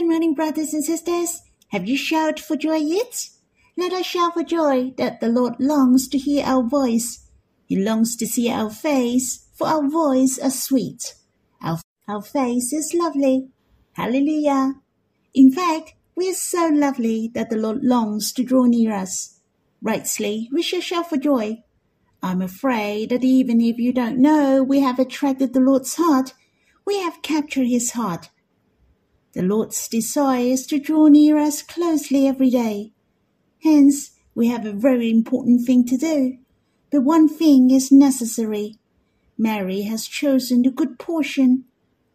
Morning, brothers and sisters. Have you shouted for joy yet? Let us shout for joy that the Lord longs to hear our voice. He longs to see our face, for our voice is sweet. Our, our face is lovely. Hallelujah. In fact, we are so lovely that the Lord longs to draw near us. Rightly, we shall shout for joy. I'm afraid that even if you don't know we have attracted the Lord's heart, we have captured his heart. The Lord's desire is to draw near us closely every day. Hence, we have a very important thing to do. But one thing is necessary. Mary has chosen the good portion.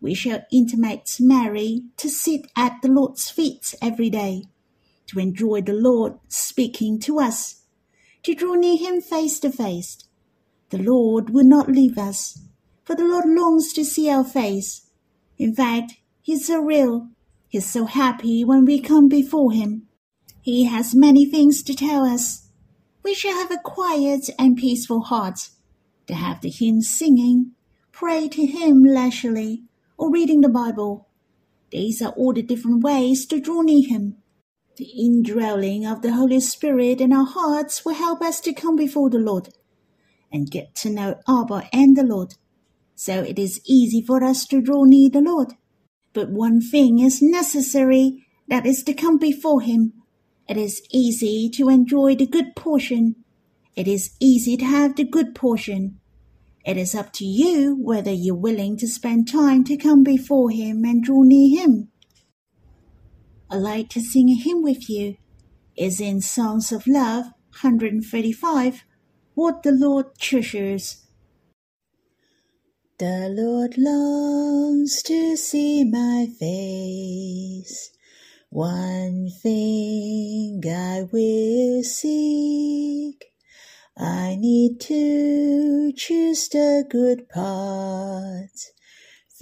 We shall intimate Mary to sit at the Lord's feet every day, to enjoy the Lord speaking to us to draw near him face to face. The Lord will not leave us, for the Lord longs to see our face. In fact, He's so real. He's so happy when we come before Him. He has many things to tell us. We shall have a quiet and peaceful heart, to have the hymn singing, pray to Him leisurely, or reading the Bible. These are all the different ways to draw near Him. The indwelling of the Holy Spirit in our hearts will help us to come before the Lord and get to know Abba and the Lord. So it is easy for us to draw near the Lord. But one thing is necessary, that is to come before Him. It is easy to enjoy the good portion. It is easy to have the good portion. It is up to you whether you're willing to spend time to come before Him and draw near Him. I'd like to sing a hymn with you. It's in Songs of Love 135, What the Lord Treasures. The Lord longs to see my face. One thing I will seek. I need to choose the good part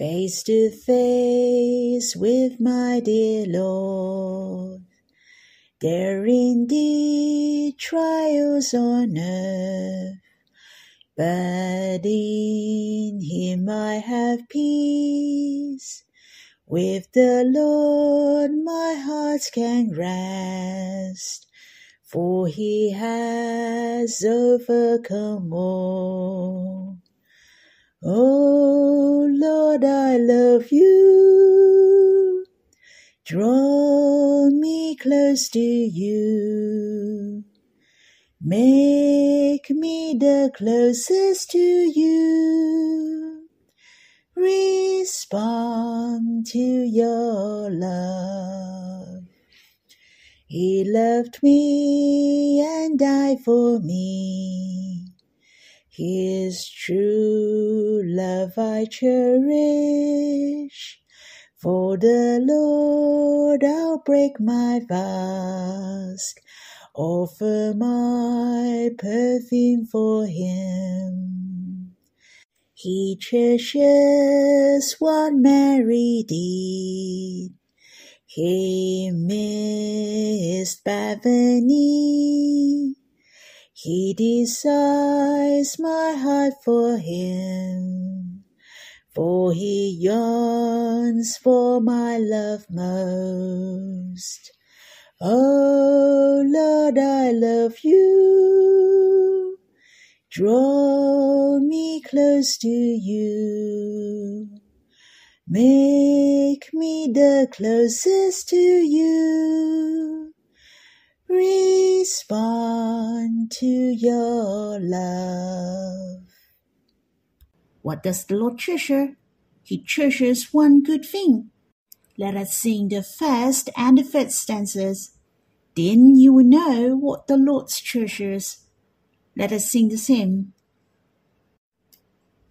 face to face with my dear Lord. There indeed trials on earth, but in Him I have peace. With the Lord my heart can rest, for He has overcome all. Oh Lord, I love you. Draw me close to you. Make me the closest to you. Respond to your love. He loved me and died for me. His true love I cherish. For the Lord I'll break my fast, offer my perfume for him. He cherishes what Mary did. He missed Bethany he desires my heart for him, for he yearns for my love most. Oh Lord, I love you. Draw me close to you. Make me the closest to you respond to your love. What does the Lord treasure? He treasures one good thing. Let us sing the first and the third stanzas. Then you will know what the Lord treasures. Let us sing the hymn.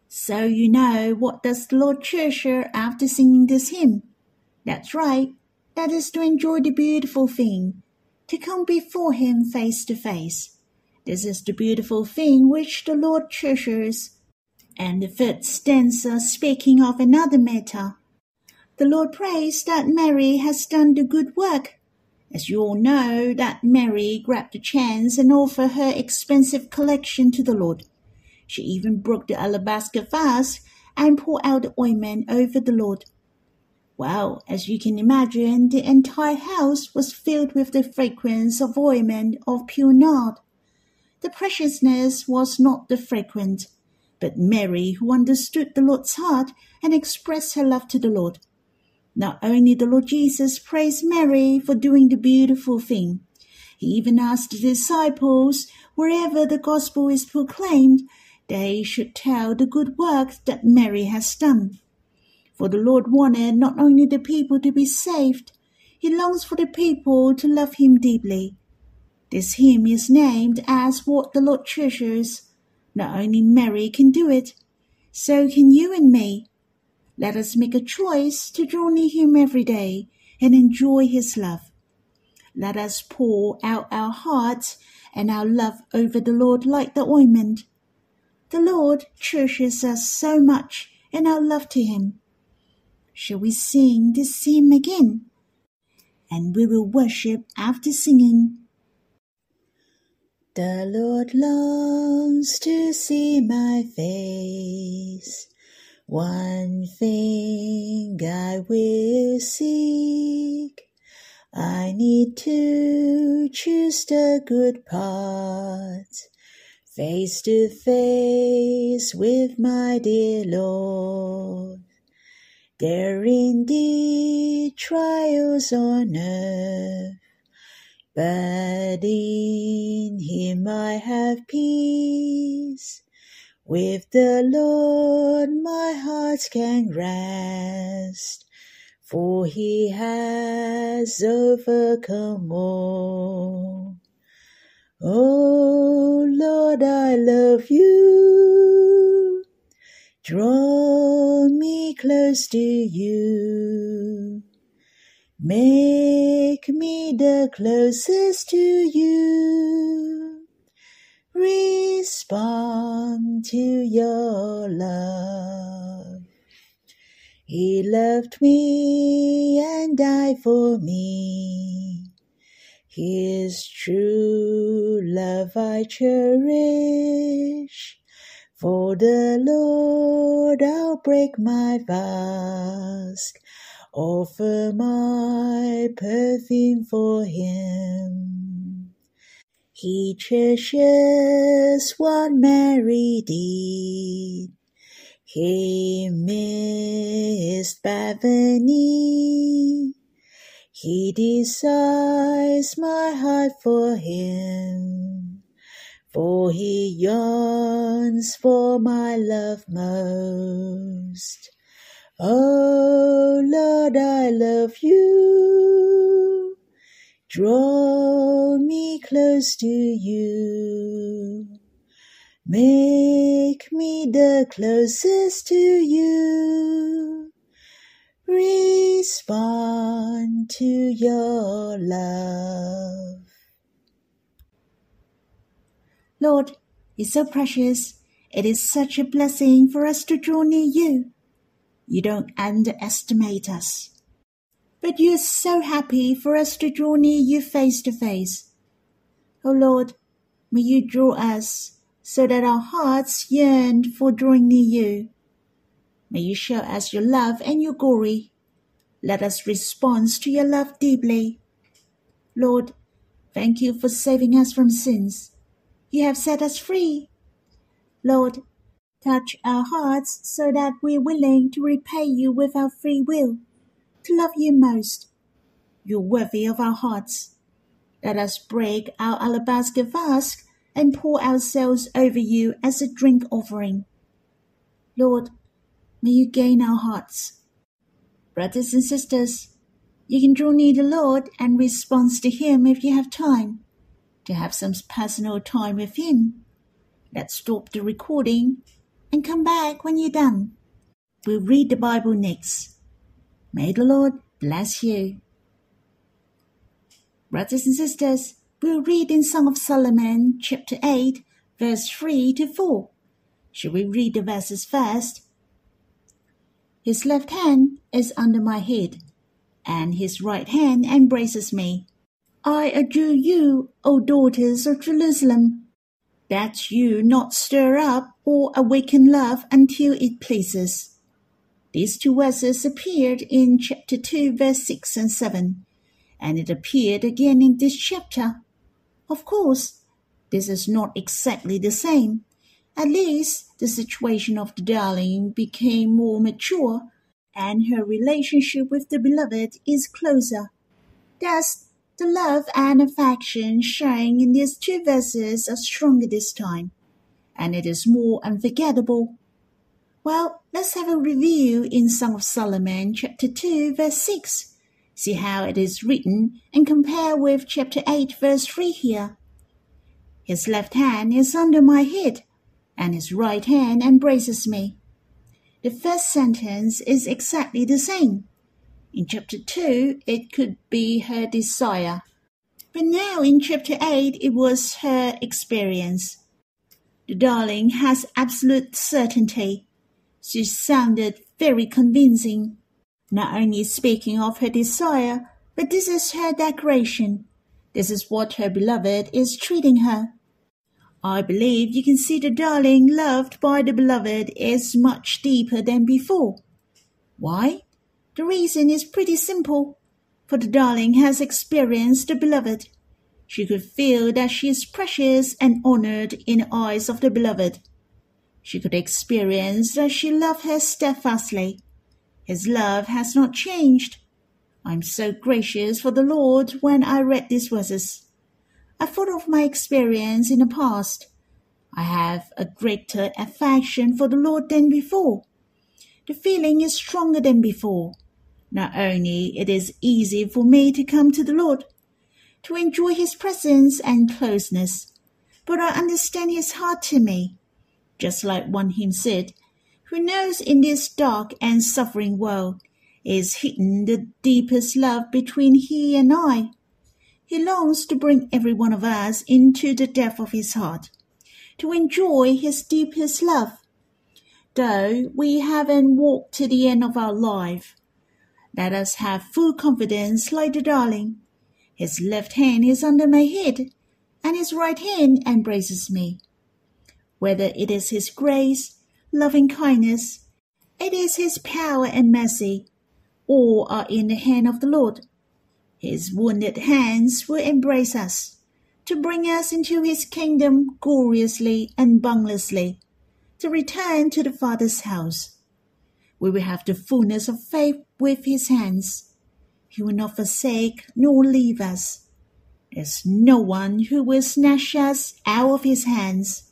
So you know what does the Lord treasure after singing this hymn? That's right. That is to enjoy the beautiful thing to come before him face to face. This is the beautiful thing which the Lord treasures. And the third stanza speaking of another matter. The Lord prays that Mary has done the good work. As you all know, that Mary grabbed the chance and offered her expensive collection to the Lord. She even broke the alabaster vase and poured out the ointment over the Lord. Well, as you can imagine, the entire house was filled with the fragrance of ointment of pure nard. The preciousness was not the fragrance, but Mary, who understood the Lord's heart and expressed her love to the Lord. Not only the Lord Jesus praised Mary for doing the beautiful thing, he even asked the disciples, wherever the gospel is proclaimed, they should tell the good works that Mary has done. For the Lord wanted not only the people to be saved, he longs for the people to love him deeply. This hymn is named as what the Lord treasures. Not only Mary can do it, so can you and me. Let us make a choice to draw near him every day and enjoy his love. Let us pour out our hearts and our love over the Lord like the ointment. The Lord cherishes us so much in our love to him. Shall we sing this hymn again? And we will worship after singing. The Lord longs to see my face. One thing I will seek. I need to choose the good part, face to face with my dear Lord. There indeed trials on earth, but in him I have peace. With the Lord my heart can rest, for he has overcome all. Oh Lord, I love you. Draw me close to you. Make me the closest to you. Respond to your love. He loved me and died for me. His true love I cherish. For the Lord I'll break my fast, offer my perfume for him. He treasures what Mary did. He missed Bethany. He desires my heart for him for he yearns for my love most. Oh Lord, I love you. Draw me close to you. Make me the closest to you. Respond to your love. Lord, it's so precious. It is such a blessing for us to draw near you. You don't underestimate us. But you are so happy for us to draw near you face to face. Oh Lord, may you draw us so that our hearts yearn for drawing near you. May you show us your love and your glory. Let us respond to your love deeply. Lord, thank you for saving us from sins you have set us free. Lord, touch our hearts so that we're willing to repay you with our free will, to love you most. You're worthy of our hearts. Let us break our alabaster flask and pour ourselves over you as a drink offering. Lord, may you gain our hearts. Brothers and sisters, you can draw near the Lord and respond to Him if you have time to have some personal time with Him. Let's stop the recording and come back when you're done. We'll read the Bible next. May the Lord bless you. Brothers and sisters, we'll read in Song of Solomon, chapter 8, verse 3 to 4. Shall we read the verses first? His left hand is under my head, and his right hand embraces me. I adjure you, O daughters of Jerusalem, that you not stir up or awaken love until it pleases. These two verses appeared in chapter 2, verse 6 and 7, and it appeared again in this chapter. Of course, this is not exactly the same. At least, the situation of the darling became more mature, and her relationship with the beloved is closer. Thus, the love and affection shown in these two verses are stronger this time, and it is more unforgettable. Well, let's have a review in Song of Solomon, chapter 2, verse 6. See how it is written and compare with chapter 8, verse 3 here. His left hand is under my head, and his right hand embraces me. The first sentence is exactly the same. In chapter 2, it could be her desire. But now in chapter 8, it was her experience. The darling has absolute certainty she sounded very convincing, not only speaking of her desire, but this is her declaration. This is what her beloved is treating her. I believe you can see the darling loved by the beloved is much deeper than before. Why? The reason is pretty simple. For the darling has experienced the beloved. She could feel that she is precious and honored in the eyes of the beloved. She could experience that she loved her steadfastly. His love has not changed. I am so gracious for the Lord when I read these verses. I thought of my experience in the past. I have a greater affection for the Lord than before. The feeling is stronger than before. Not only it is easy for me to come to the Lord, to enjoy his presence and closeness, but I understand his heart to me just like one hymn said, who knows in this dark and suffering world is hidden the deepest love between he and I. He longs to bring every one of us into the depth of his heart, to enjoy his deepest love. Though we haven't walked to the end of our life, let us have full confidence like the darling. His left hand is under my head, and his right hand embraces me whether it is His grace, loving kindness, it is His power and mercy, all are in the hand of the Lord. His wounded hands will embrace us, to bring us into His kingdom gloriously and boundlessly, to return to the Father's house. We will have the fullness of faith with His hands. He will not forsake nor leave us. There's no one who will snatch us out of His hands.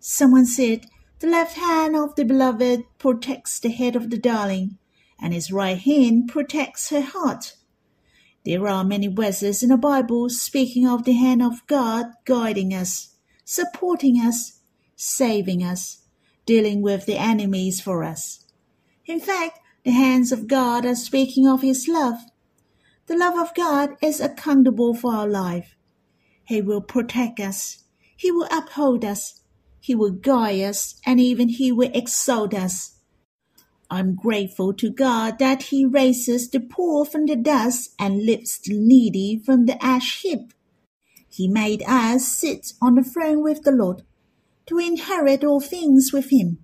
Someone said, The left hand of the beloved protects the head of the darling, and his right hand protects her heart. There are many verses in the Bible speaking of the hand of God guiding us, supporting us, saving us, dealing with the enemies for us. In fact, the hands of God are speaking of His love. The love of God is accountable for our life. He will protect us. He will uphold us. He will guide us and even He will exalt us. I'm grateful to God that He raises the poor from the dust and lifts the needy from the ash heap. He made us sit on the throne with the Lord to inherit all things with Him.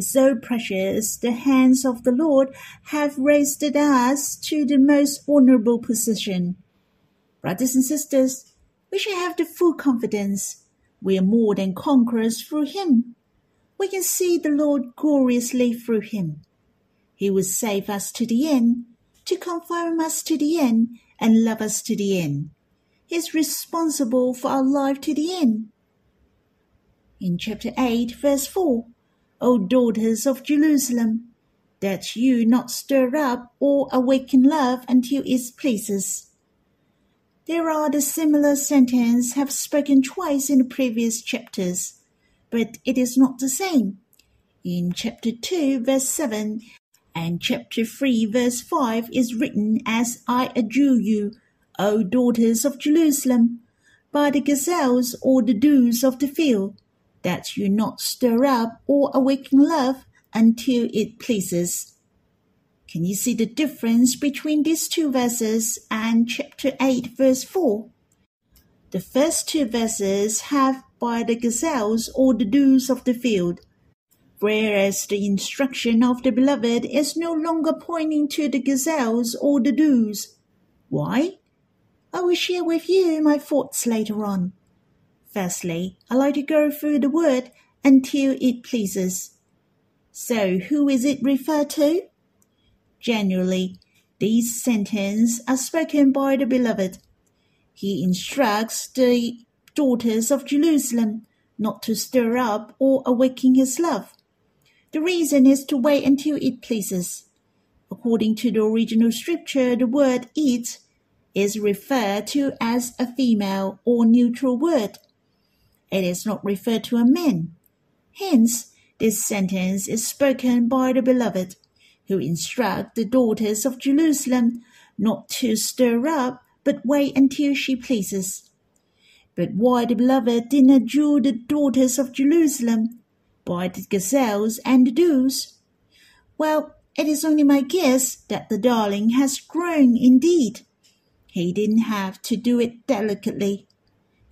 So precious the hands of the Lord have raised us to the most honorable position. Brothers and sisters, we should have the full confidence we are more than conquerors through him. We can see the Lord gloriously through him. He will save us to the end, to confirm us to the end, and love us to the end. He is responsible for our life to the end. In chapter 8, verse 4, O daughters of Jerusalem, that you not stir up or awaken love until it pleases there are the similar sentence have spoken twice in the previous chapters, but it is not the same. In chapter 2 verse 7 and chapter 3 verse 5 is written as I adjure you, O daughters of Jerusalem, by the gazelles or the dews of the field, that you not stir up or awaken love until it pleases can you see the difference between these two verses and chapter 8, verse 4? The first two verses have by the gazelles or the dews of the field. whereas the instruction of the beloved is no longer pointing to the gazelles or the does. Why? I will share with you my thoughts later on. Firstly, I like to go through the word until it pleases. So, who is it referred to? Generally, these sentences are spoken by the beloved. He instructs the daughters of Jerusalem not to stir up or awaken his love. The reason is to wait until it pleases. According to the original scripture, the word it is referred to as a female or neutral word. It is not referred to a man. Hence, this sentence is spoken by the beloved, who instruct the daughters of Jerusalem not to stir up, but wait until she pleases. But why the beloved did not jewel the daughters of Jerusalem by the gazelles and the does? Well, it is only my guess that the darling has grown indeed. He didn't have to do it delicately.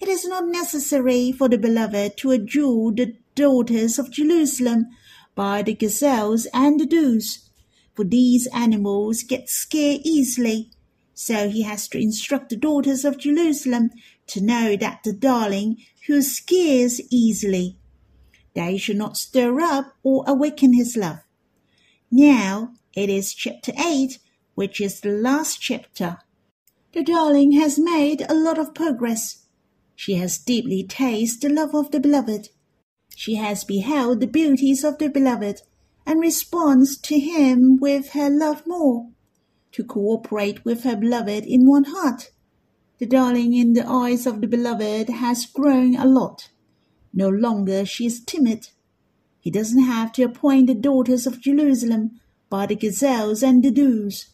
It is not necessary for the beloved to adjure the daughters of Jerusalem by the gazelles and the does, for these animals get scared easily. So he has to instruct the daughters of Jerusalem to know that the darling who scares easily, they should not stir up or awaken his love. Now it is chapter 8, which is the last chapter. The darling has made a lot of progress. She has deeply tasted the love of the beloved. She has beheld the beauties of the beloved and responds to him with her love more, to cooperate with her beloved in one heart. The darling in the eyes of the beloved has grown a lot. No longer she is timid. He doesn't have to appoint the daughters of Jerusalem by the gazelles and the does.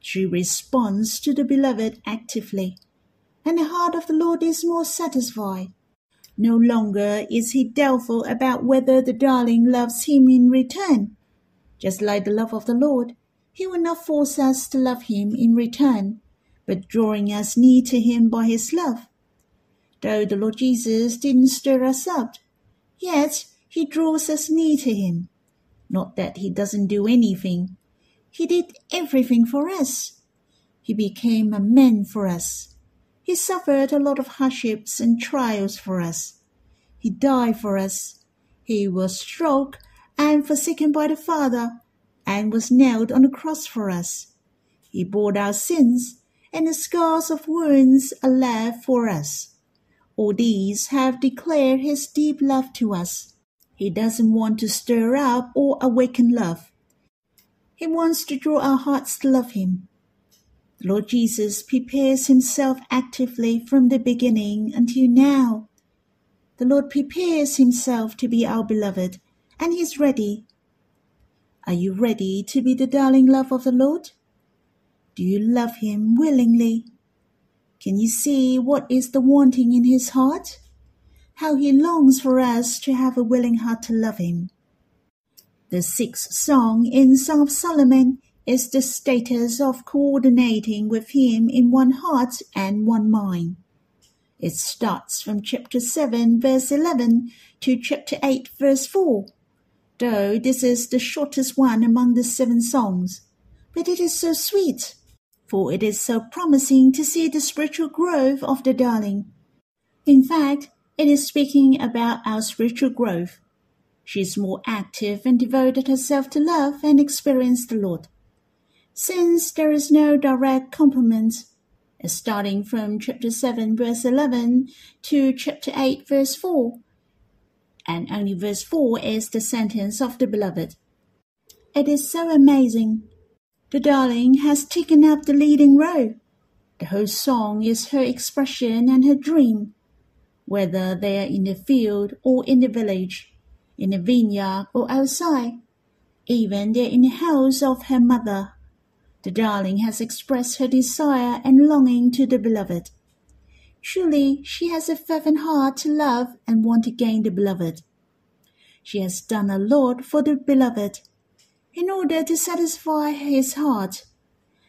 She responds to the beloved actively, and the heart of the Lord is more satisfied. No longer is he doubtful about whether the darling loves him in return. Just like the love of the Lord, he will not force us to love him in return, but drawing us near to him by his love. Though the Lord Jesus didn't stir us up, yet he draws us near to him. Not that he doesn't do anything. He did everything for us. He became a man for us. He suffered a lot of hardships and trials for us. He died for us. He was struck and forsaken by the Father and was nailed on the cross for us. He bore our sins, and the scars of wounds are left for us. All these have declared his deep love to us. He doesn't want to stir up or awaken love. He wants to draw our hearts to love him. Lord Jesus prepares himself actively from the beginning until now. The Lord prepares himself to be our beloved, and he is ready. Are you ready to be the darling love of the Lord? Do you love him willingly? Can you see what is the wanting in his heart? How he longs for us to have a willing heart to love him. The sixth song in Song of Solomon is the status of coordinating with Him in one heart and one mind. It starts from chapter 7, verse 11 to chapter 8, verse 4. Though this is the shortest one among the seven songs, but it is so sweet, for it is so promising to see the spiritual growth of the darling. In fact, it is speaking about our spiritual growth. She is more active and devoted herself to love and experience the Lord since there is no direct complement, starting from chapter 7 verse 11 to chapter 8 verse 4, and only verse 4 is the sentence of the beloved. It is so amazing. The darling has taken up the leading role. The whole song is her expression and her dream, whether they are in the field or in the village, in the vineyard or outside. Even they're in the house of her mother the darling has expressed her desire and longing to the beloved. Truly, she has a fervent heart to love and want to gain the beloved. She has done a lot for the beloved in order to satisfy his heart.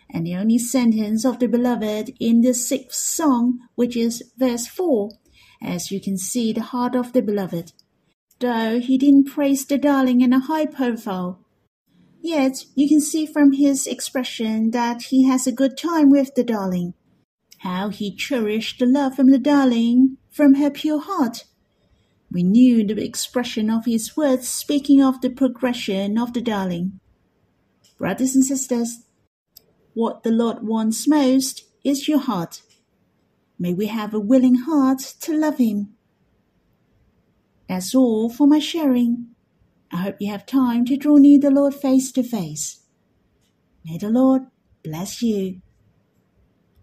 And the only sentence of the beloved in the sixth song, which is verse 4, as you can see the heart of the beloved. though he didn't praise the darling in a high profile. Yet you can see from his expression that he has a good time with the darling. How he cherished the love from the darling from her pure heart. We knew the expression of his words speaking of the progression of the darling. Brothers and sisters, what the Lord wants most is your heart. May we have a willing heart to love Him. That's all for my sharing. I hope you have time to draw near the Lord face to face. May the Lord bless you.